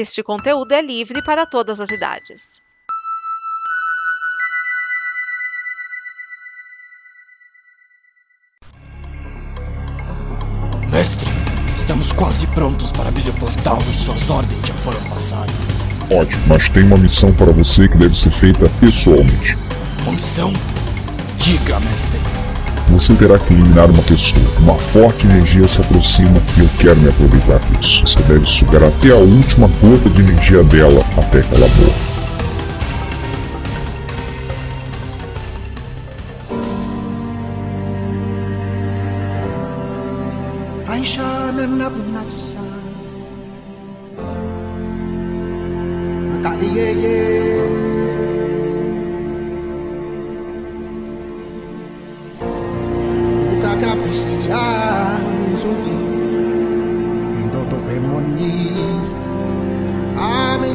Este conteúdo é livre para todas as idades. Mestre, estamos quase prontos para abrir o portal e suas ordens já foram passadas. Ótimo, mas tem uma missão para você que deve ser feita pessoalmente. Uma missão? Diga, mestre. Você terá que eliminar uma pessoa. Uma forte energia se aproxima e eu quero me aproveitar disso. Você deve sugar até a última gota de energia dela até que ela morra.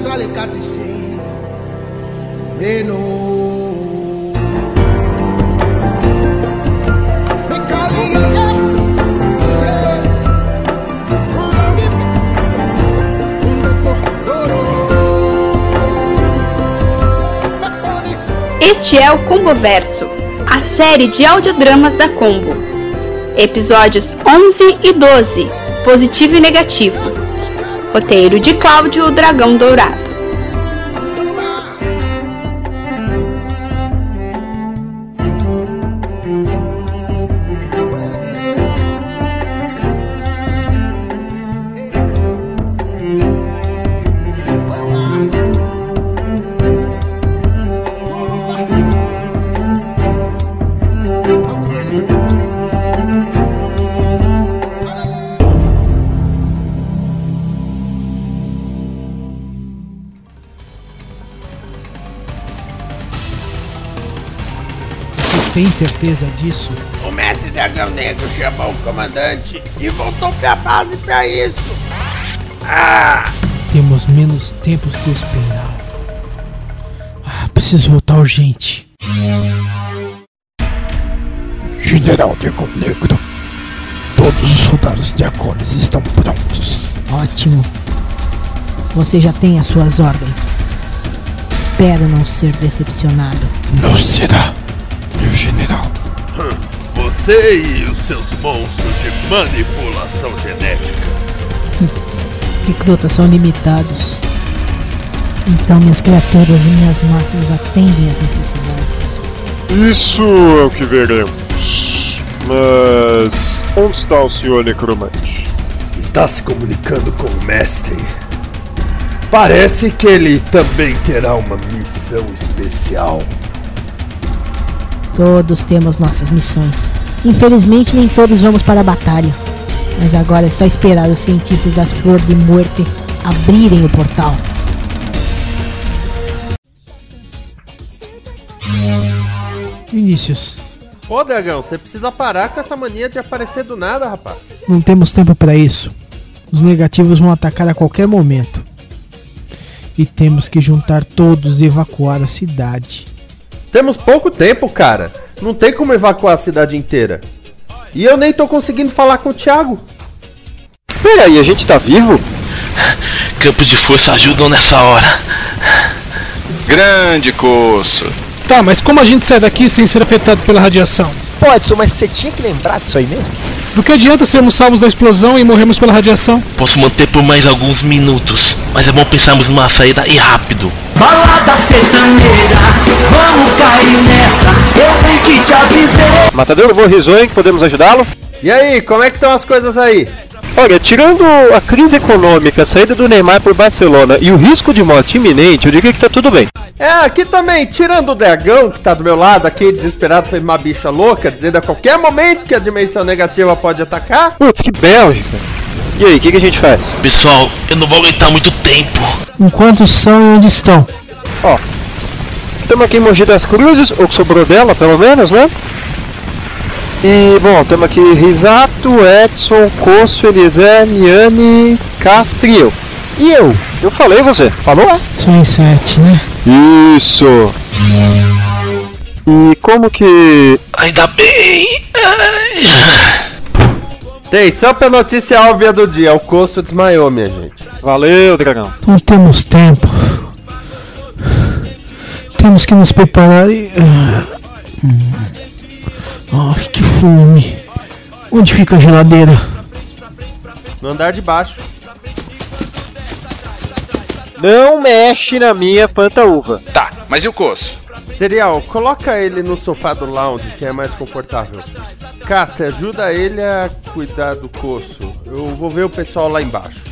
Amizale katise Meno Este é o Combo Verso, a série de audiodramas da Combo. Episódios 11 e 12, Positivo e Negativo. Roteiro de Cláudio Dragão Dourado. Tem certeza disso? O mestre Dragão Negro chamou o comandante e voltou pra base pra isso. Ah! Temos menos tempo do que eu esperava. Ah, preciso voltar urgente. General Dragão Negro, todos os soldados dracones estão prontos. Ótimo. Você já tem as suas ordens. Espero não ser decepcionado. Não será, meu general. Você e os seus monstros de manipulação genética. Recrutas são limitados. Então minhas criaturas e minhas máquinas atendem às necessidades. Isso é o que veremos. Mas onde está o senhor necromante? Está se comunicando com o mestre. Parece que ele também terá uma missão especial. Todos temos nossas missões. Infelizmente nem todos vamos para a batalha. Mas agora é só esperar os cientistas das Flores de Muerte abrirem o portal. Vinícius, Pô, Dragão, você precisa parar com essa mania de aparecer do nada, rapaz. não temos tempo para isso. Os negativos vão atacar a qualquer momento. E temos que juntar todos e evacuar a cidade. Temos pouco tempo, cara. Não tem como evacuar a cidade inteira. E eu nem tô conseguindo falar com o Thiago. Peraí, a gente tá vivo? Campos de força ajudam nessa hora. Grande coço. Tá, mas como a gente sai daqui sem ser afetado pela radiação? Pode, mas você tinha que lembrar disso aí mesmo? Do que adianta sermos salvos da explosão e morrermos pela radiação? Posso manter por mais alguns minutos, mas é bom pensarmos numa saída e rápido. Balada sertaneja, vamos cair nessa, eu tenho que te avisar. Matador, vou risonho que podemos ajudá-lo? E aí, como é que estão as coisas aí? Olha, tirando a crise econômica, a saída do Neymar por Barcelona e o risco de morte iminente, eu diria que tá tudo bem. É, aqui também, tirando o dragão que tá do meu lado aqui, desesperado, foi uma bicha louca, dizendo a qualquer momento que a dimensão negativa pode atacar. Putz, que Bélgica. E aí, o que, que a gente faz? Pessoal, eu não vou aguentar muito tempo. Enquanto são e onde estão? Ó, estamos aqui em Mogi das Cruzes, ou que sobrou dela, pelo menos, né? E, bom, temos aqui Risato, Edson, Coço, Eliezer, Miane, Castro e eu. E eu? Eu falei você. Falou? Só em sete, né? Isso. E como que... Ainda bem. Ai. Tem, só pra notícia óbvia do dia, o Costo desmaiou, minha gente. Valeu, dragão. Não temos tempo. Temos que nos preparar e. ah, hum. Ai, que fome. Onde fica a geladeira? No andar de baixo. Não mexe na minha pantaúva. Tá, mas e o coço? Cereal, coloca ele no sofá do lounge, que é mais confortável. Caster, ajuda ele a cuidar do coço. Eu vou ver o pessoal lá embaixo.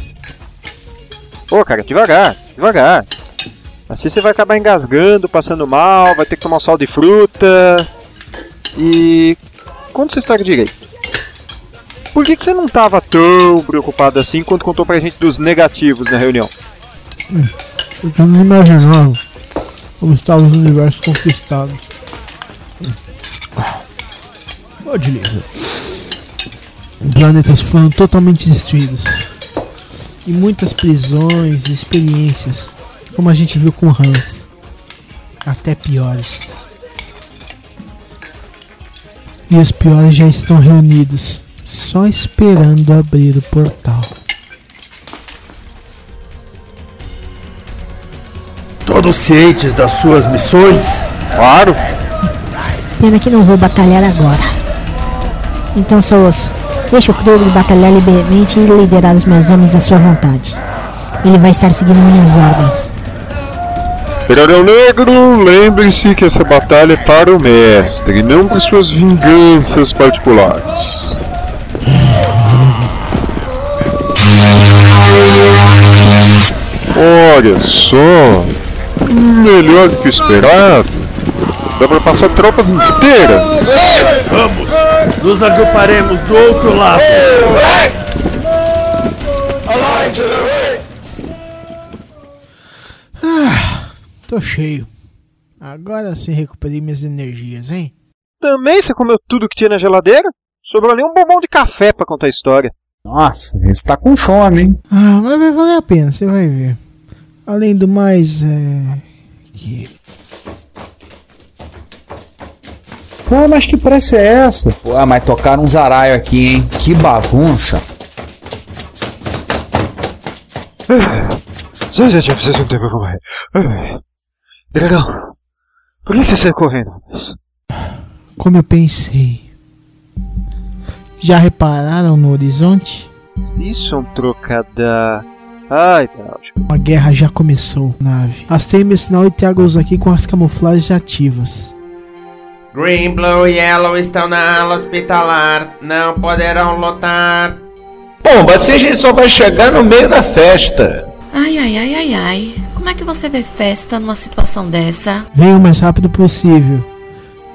Pô, cara, devagar, devagar. Assim você vai acabar engasgando, passando mal, vai ter que tomar um sal de fruta. E. Conta essa história direito. Por que, que você não tava tão preocupado assim quando contou pra gente dos negativos na reunião? Eu não imaginava como estavam os universos conquistados. Ô, Dilisa. Planetas foram totalmente destruídos. E muitas prisões e experiências, como a gente viu com Hans. Até piores. E os piores já estão reunidos, só esperando abrir o portal. Todos cientes das suas missões? Claro. Pena que não vou batalhar agora. Então, seu osso, deixa o Krug batalhar livremente e liderar os meus homens à sua vontade. Ele vai estar seguindo minhas ordens. Dragão Negro, lembre-se que essa batalha é para o mestre, não para suas vinganças particulares. Olha só, melhor do que o esperado. Dá pra passar tropas inteiras. Vamos! Nos agruparemos do outro lado! Tô cheio. Agora sim recuperei minhas energias, hein? Também você comeu tudo que tinha na geladeira? Sobrou nem um bombom de café pra contar a história. Nossa, você tá com fome, hein? Ah, mas vai valer a pena, você vai ver. Além do mais, é. que- Pô, mas que pressa é essa? Pô, mas tocaram um zaraio aqui, hein? Que bagunça. Só já tinha preciso de um tempo pra correr. Dragão, por que você saiu correndo? rapaz? Como eu pensei. Já repararam no horizonte? Isso é um trocada. Ai, Cláudio. A guerra já começou, nave. Astei meu sinal e trago-os aqui com as camuflagens ativas. Green, Blue e Yellow estão na ala hospitalar. Não poderão lotar. Pomba, assim a gente só vai chegar no meio da festa. Ai, ai, ai, ai, ai. Como é que você vê festa numa situação dessa? Venha o mais rápido possível.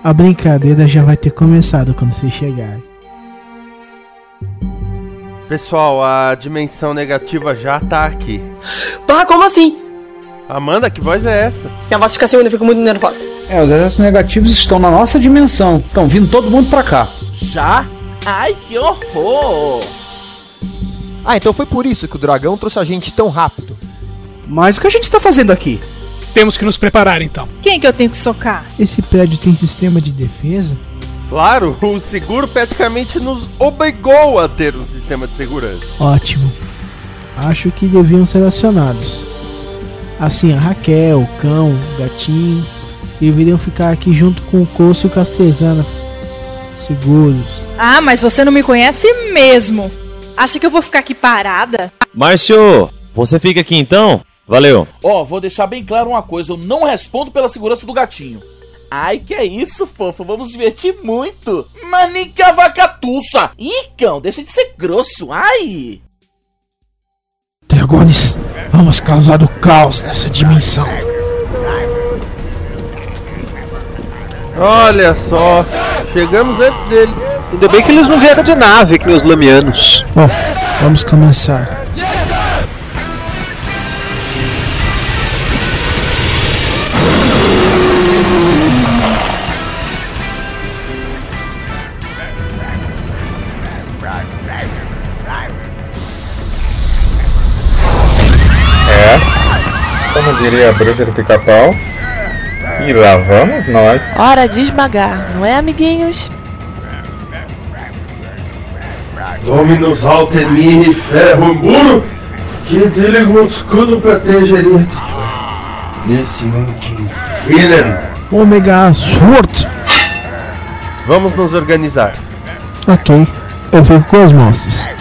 A brincadeira já vai ter começado quando vocês chegarem. Pessoal, a dimensão negativa já tá aqui. Pá, como assim? Amanda, que voz é essa? Minha voz fica assim quando eu fico muito nervosa. É, os exércitos negativos estão na nossa dimensão. Estão vindo todo mundo pra cá. Já? Ai, que horror! Ah, então foi por isso que o dragão trouxe a gente tão rápido. Mas o que a gente tá fazendo aqui? Temos que nos preparar então. Quem que eu tenho que socar? Esse prédio tem sistema de defesa? Claro, o seguro praticamente nos obrigou a ter um sistema de segurança. Ótimo. Acho que deviam ser acionados. Assim, a Raquel, o cão, o gatinho deveriam ficar aqui junto com o Coço e o Castezana. Seguros. Ah, mas você não me conhece mesmo. Acha que eu vou ficar aqui parada? Márcio, você fica aqui então? Valeu. Ó, vou deixar bem claro uma coisa: eu não respondo pela segurança do gatinho. Ai, que é isso, fofo? Vamos divertir muito. Manica vacatuça. Ih, cão, deixa de ser grosso. Ai. Dragones, vamos causar o caos nessa dimensão. Olha só, chegamos antes deles. Ainda bem que eles não vieram de nave, que os lamianos. Bom, vamos começar. Como diria a bruxa do pica-pau. E lá vamos nós. Hora de esmagar, não é, amiguinhos? Dominus Altemi Ferro Muro, que dele escudo proteja ele. Nesse Monkey Villain. Omega Sword. Vamos nos organizar. Ok, eu fico com os monstros.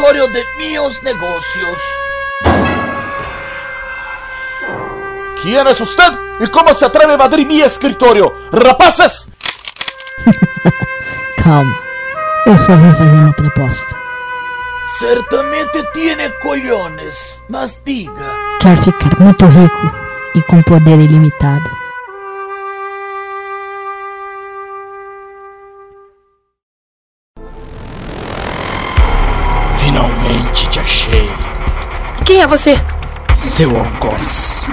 Relatorio de meus negocios? ¿Quién es usted? ¿Y cómo se atreve a invadir mi escritorio? ¡Rapaces! Calma. Eu só vim fazer uma proposta. Certamente tiene collones, mas diga. Quero ficar muito rico e com poder ilimitado. Te achei, Quem é você? seu algoz.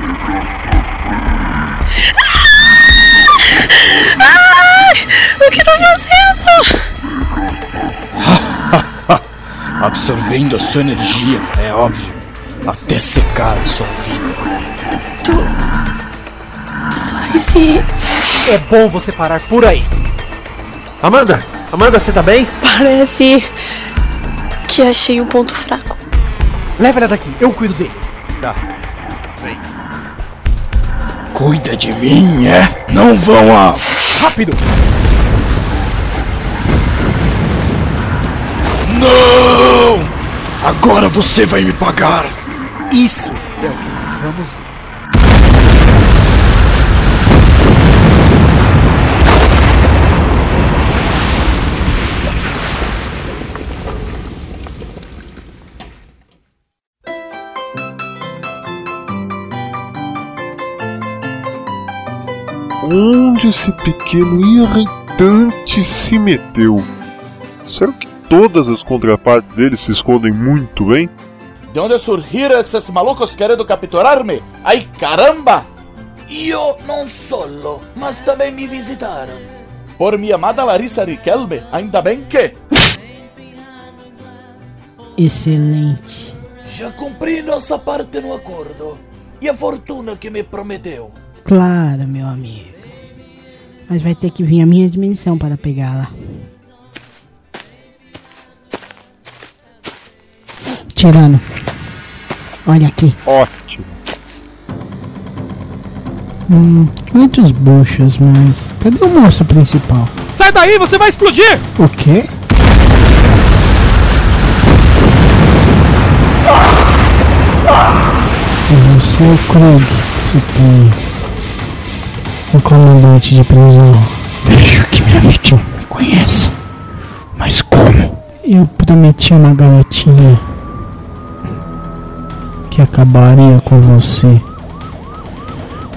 Ai! O que tá fazendo? Absorvendo a sua energia, é óbvio. Até secar a sua vida. Tu. Tu vai se. É bom você parar por aí. Amanda! Amanda, você tá bem? Parece. Que achei um ponto fraco. Leva ela daqui, eu cuido dele. Tá. Vem. Cuida de mim, é? Não vão a. Rápido! Não! Agora você vai me pagar! Isso é o que nós vamos ver. Onde esse pequeno irritante se meteu? Será que todas as contrapartes dele se escondem muito bem? ¿De dónde surgiram esses malucos querendo capturar-me? ¡Ay, caramba! Eu não solo, mas também me visitaram. Por minha amada Larissa Riquelme, ainda bem que... Excelente. Já cumpri nossa parte no acordo. E a fortuna que me prometeu. Claro, meu amigo. Mas vai ter que vir a minha dimensão para pegá-la. Tirano. Olha aqui. Ótimo. Hum, muitos buchas, mas. Cadê o monstro principal? Sai daí, você vai explodir! O quê? Você é o Krug, suponho. O comandante de prisão. Vejo que minha vítima me conhece. Mas como? Eu prometi uma garotinha que acabaria com você.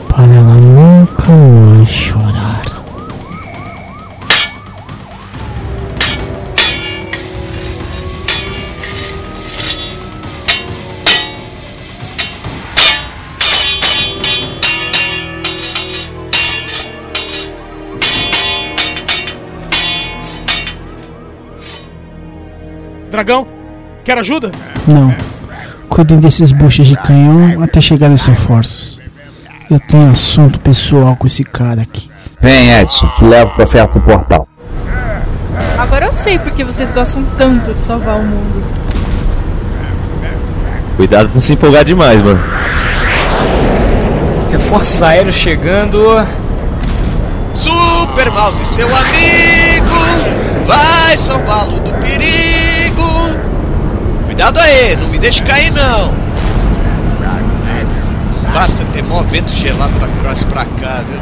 Para ela nunca mais chorar. Dragão, quer ajuda? Não. Cuidem desses buchas de canhão até chegar nos reforços. Eu tenho assunto pessoal com esse cara aqui. Vem, Edson, te levo pra perto do portal. Agora eu sei porque vocês gostam tanto de salvar o mundo. Cuidado pra não se empolgar demais, mano. Reforços aéreos chegando. Super Mouse, seu amigo, vai salvá-lo do perigo. Cuidado aí, não me deixe cair não. Não basta ter mó vento gelado da cross pra cá, viu?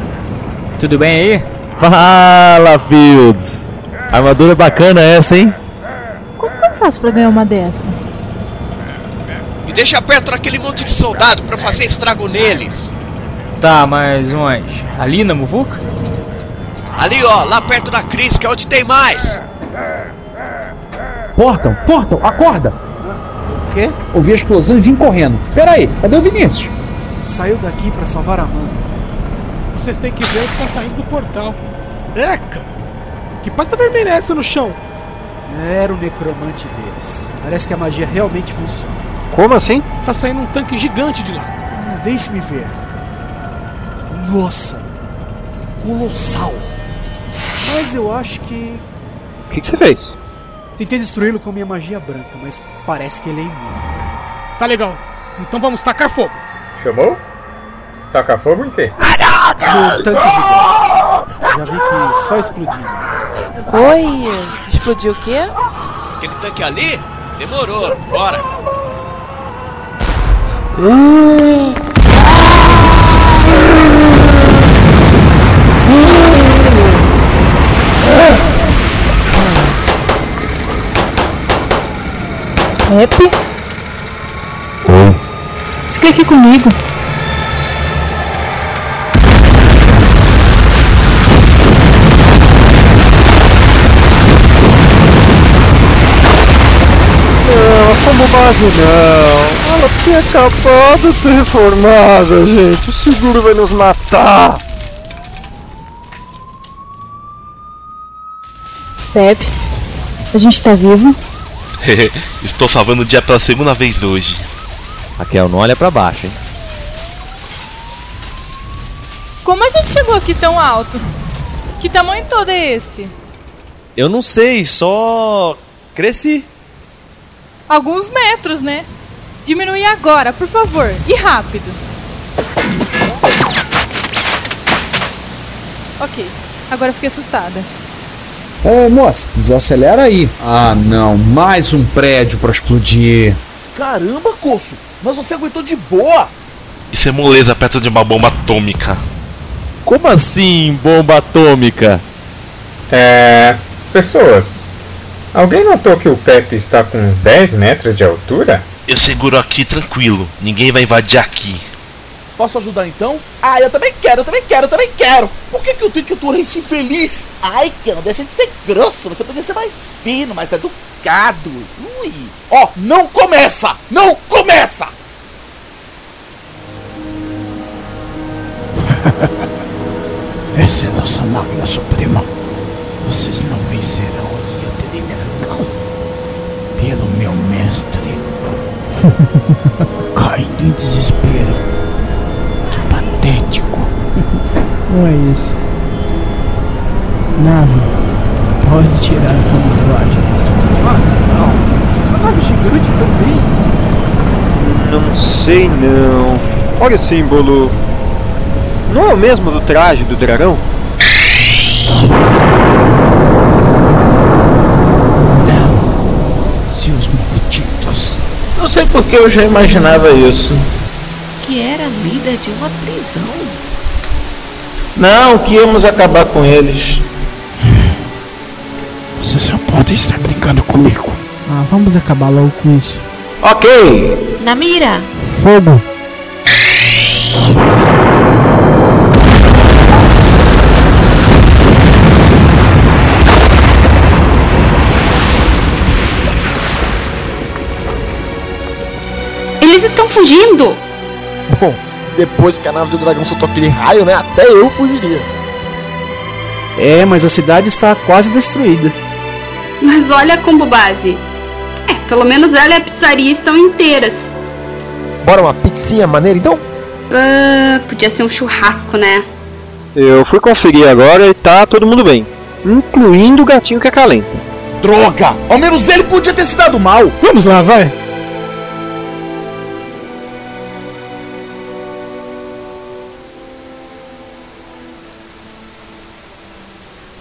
Tudo bem aí? Fala, Fields! Armadura bacana essa, hein? Como que eu faço pra ganhar uma dessa? Me deixa perto daquele monte de soldado pra fazer estrago neles. Tá, mas onde? Ali na Muvuca? Ali ó, lá perto da Cris, que é onde tem mais. Portal, Portal, acorda! O quê? Ouvi a explosão e vim correndo. Pera aí, cadê o Vinícius? saiu daqui para salvar a Amanda. Vocês têm que ver o que tá saindo do portal. Eca! Que pasta vermelha é essa no chão? Era o necromante deles. Parece que a magia realmente funciona. Como assim? Tá saindo um tanque gigante de lá. Ah, Deixe-me ver. Nossa! Colossal! Mas eu acho que. O que, que você fez? Tentei destruí-lo com minha magia branca, mas parece que ele é imune. Tá legal. Então vamos tacar fogo. Chamou? Tacar fogo em quê? No tanque gigante. Já vi que só explodiu. Oi, explodiu o quê? Aquele tanque ali? Demorou, bora. Rap? Fica aqui comigo. Não, como base não. Ela tinha acabado de ser reformada, gente. O seguro vai nos matar. Pepe, a gente tá vivo? Estou salvando o dia pela segunda vez hoje. Raquel, não olha pra baixo, hein? Como a gente chegou aqui tão alto? Que tamanho todo é esse? Eu não sei, só. cresci. Alguns metros, né? Diminui agora, por favor, e rápido. Ok, agora eu fiquei assustada. É, moça, desacelera aí. Ah, não, mais um prédio pra explodir. Caramba, Corso, mas você aguentou de boa. Isso é moleza perto de uma bomba atômica. Como assim, bomba atômica? É. Pessoas. Alguém notou que o Pepe está com uns 10 metros de altura? Eu seguro aqui tranquilo, ninguém vai invadir aqui. Posso ajudar então? Ah, eu também quero, eu também quero, eu também quero. Por que, que eu tenho que aturar esse infeliz? Ai, Cão, deixa de ser grosso. Você podia ser mais fino, mais educado. Ui. Ó, não começa! Não começa! Essa é nossa máquina suprema. Vocês não vencerão e eu terei minha vingança. Pelo meu mestre. Caindo em desespero. Não é isso. Nave, pode tirar a camuflagem. Ah, não. A nave gigante também? Não sei não. Olha o símbolo. Não é o mesmo do traje do dragão? Seus malditos. Não sei porque eu já imaginava isso. Que era líder de uma prisão. Não, que íamos acabar com eles. Você só pode estar brincando comigo. Ah, vamos acabar logo com isso. Ok. Na mira! Fogo! Eles estão fugindo! Bom, depois que a nave do dragão soltou aquele raio, né? Até eu fugiria. É, mas a cidade está quase destruída. Mas olha a combo base. É, pelo menos ela e a pizzaria estão inteiras. Bora uma pizzinha maneira então? Ah, podia ser um churrasco, né? Eu fui conferir agora e tá todo mundo bem. Incluindo o gatinho que acalenta. Droga! Ao menos ele podia ter se dado mal! Vamos lá, vai!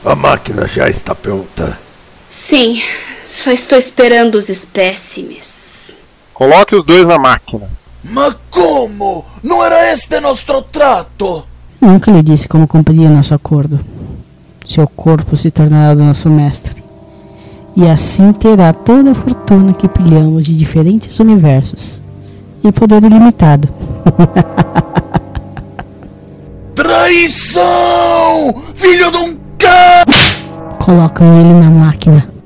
A máquina já está pronta. Sim, só estou esperando os espécimes. Coloque os dois na máquina. Mas como? Não era este nosso trato? Nunca lhe disse como cumprir nosso acordo. Seu corpo se tornará do nosso mestre. E assim terá toda a fortuna que pilhamos de diferentes universos. E poder ilimitado. Traição! Filho de um c... Colocam ele na máquina.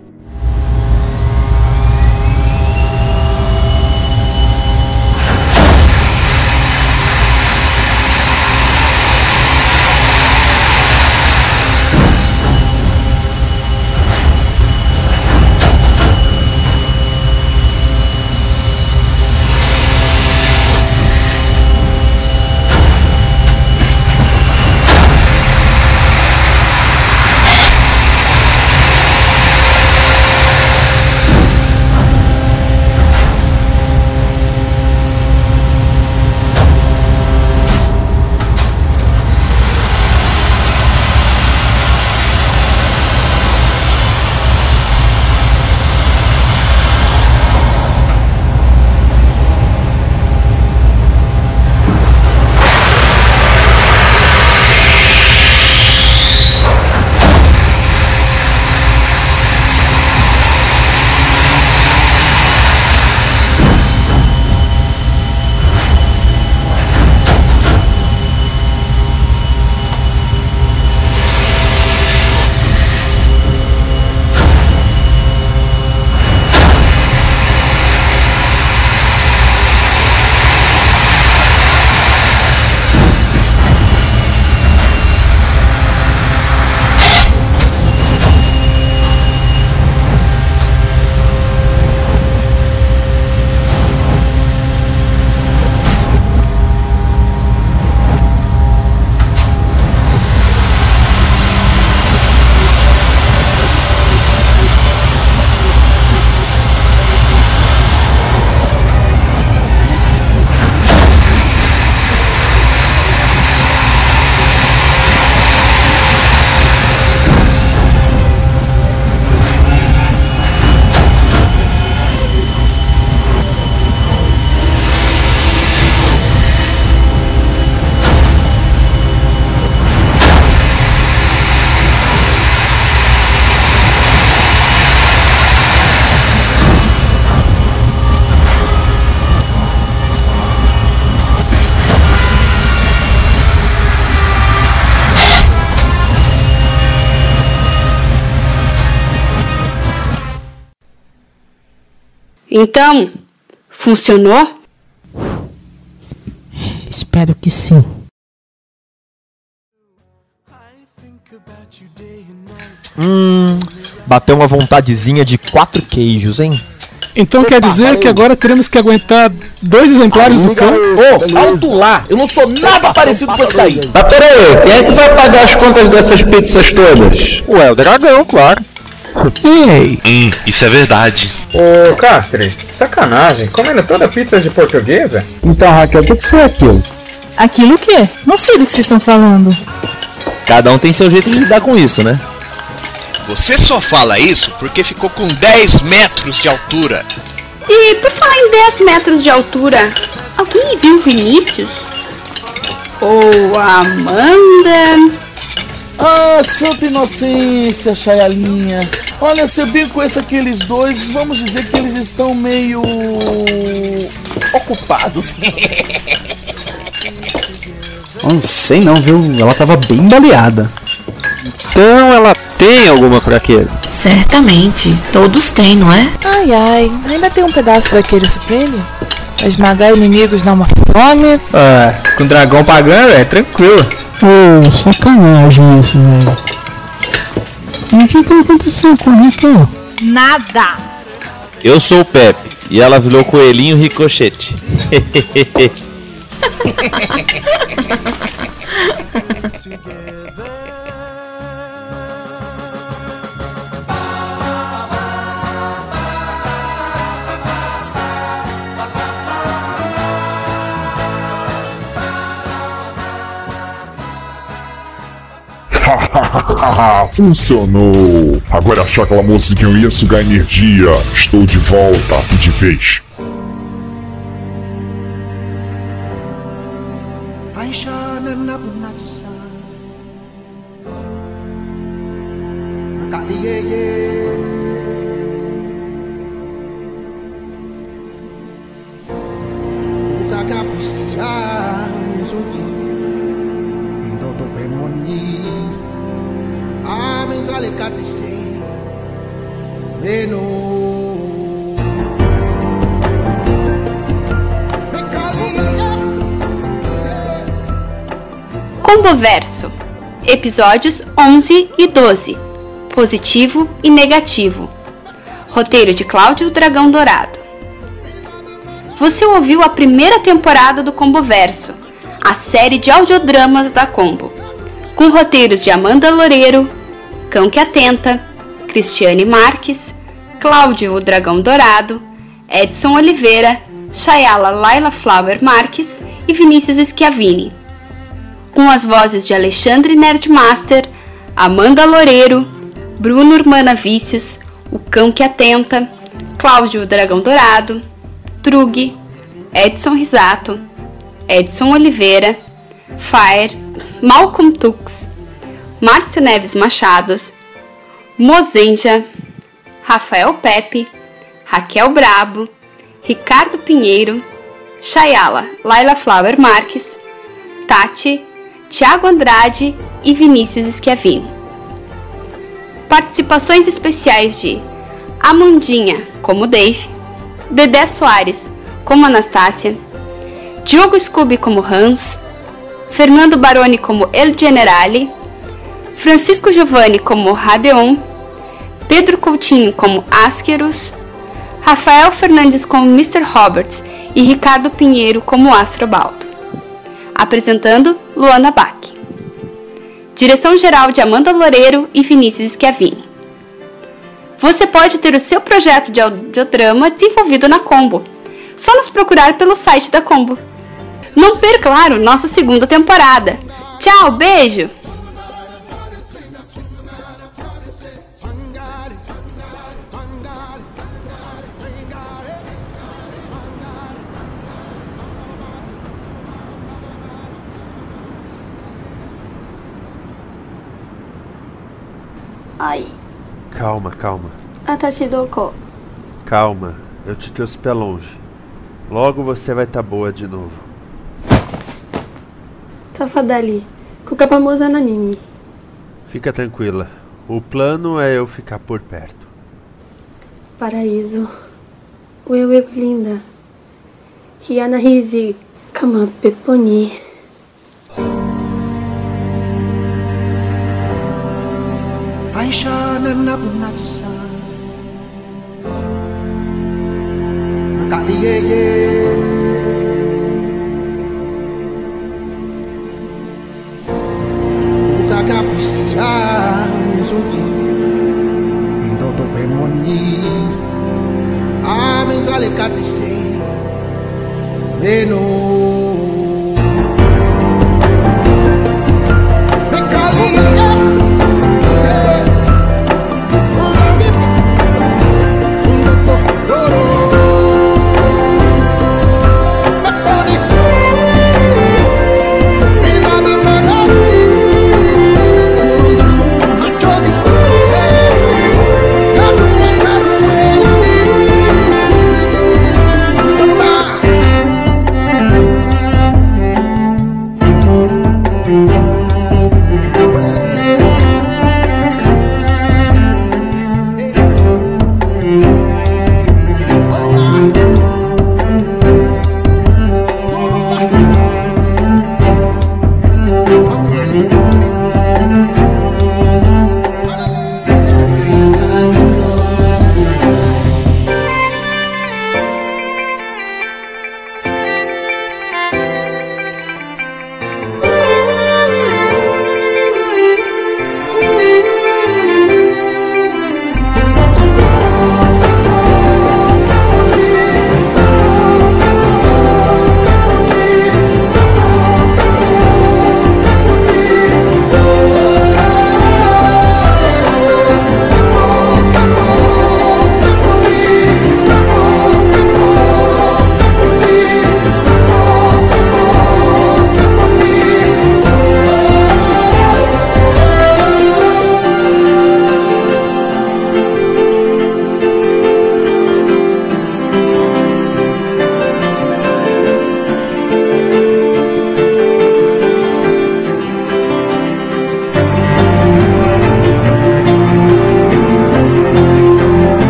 Então, funcionou? Espero que sim. Hum, bateu uma vontadezinha de quatro queijos, hein? Então quer dizer que agora teremos que aguentar dois exemplares do cão? Ô, alto lá! Eu não sou nada parecido com esse daí! Mas peraí, quem é que vai pagar as contas dessas pizzas todas? Ué, o dragão, claro. Ei! Hum, isso é verdade. Ô, Castre, sacanagem, comendo toda a pizza de portuguesa? Então, Raquel, o que, que foi aquilo? Aquilo o quê? Não sei do que vocês estão falando. Cada um tem seu jeito de lidar com isso, né? Você só fala isso porque ficou com 10 metros de altura. E por falar em 10 metros de altura, alguém viu Vinícius? Ou a Amanda? Ah, santa inocência, Chayalinha. Olha, se eu bem conheço aqueles dois, vamos dizer que eles estão meio. ocupados. Não sei não, viu? Ela tava bem baleada. Então ela tem alguma fraqueza? Certamente. Todos têm, não é? Ai ai, ainda tem um pedaço daquele Supreme? Pra esmagar inimigos dá uma fome. Ah, com o dragão pagando é tranquilo. Ô, sacanagem isso, velho. E o que que aconteceu com a Raquel? Nada. Eu sou o Pepe e ela virou coelhinho ricochete. Funcionou! Agora achar aquela moça que eu ia sugar energia. Estou de volta e de vez. Combo Verso, episódios 11 e 12, positivo e negativo. Roteiro de Cláudio Dragão Dourado. Você ouviu a primeira temporada do Combo Verso, a série de audiodramas da Combo, com roteiros de Amanda Loureiro, Cão que Atenta, Cristiane Marques, Cláudio o Dragão Dourado, Edson Oliveira, Chayala Laila Flower Marques e Vinícius Schiavini com as vozes de Alexandre Nerdmaster, Amanda Loureiro, Bruno Urmana Vícios, O Cão que Atenta, Cláudio Dragão Dourado, Trug, Edson Risato, Edson Oliveira, Fire, Malcolm Tux, Márcio Neves Machados, Mozenja, Rafael Pepe, Raquel Brabo, Ricardo Pinheiro, Chayala Laila Flower Marques, Tati, Tiago Andrade e Vinícius Schiavini. Participações especiais de Amandinha como Dave, Dedé Soares como Anastácia, Diogo Scooby como Hans, Fernando Baroni como El Generale, Francisco Giovanni como Radeon, Pedro Coutinho como Asquerus, Rafael Fernandes como Mr. Roberts e Ricardo Pinheiro como Astrobaldo. Apresentando Luana Bach. Direção-geral de Amanda Loureiro e Vinícius Schiavini. Você pode ter o seu projeto de audiodrama desenvolvido na Combo. Só nos procurar pelo site da Combo. Não perca, claro, nossa segunda temporada. Tchau, beijo! Ai. Calma, calma. Atashidoko. Calma, eu te trouxe pra longe. Logo você vai tá boa de novo. Tá Tafadali, kukapamoza na mimi. Fica tranquila. O plano é eu ficar por perto. Paraíso. Uewe é linda. Hiana Hizi. Kamapeponi. Karena aku nak decide Kali ye ye Kukaka fisia Nzuki Ndoto pemoni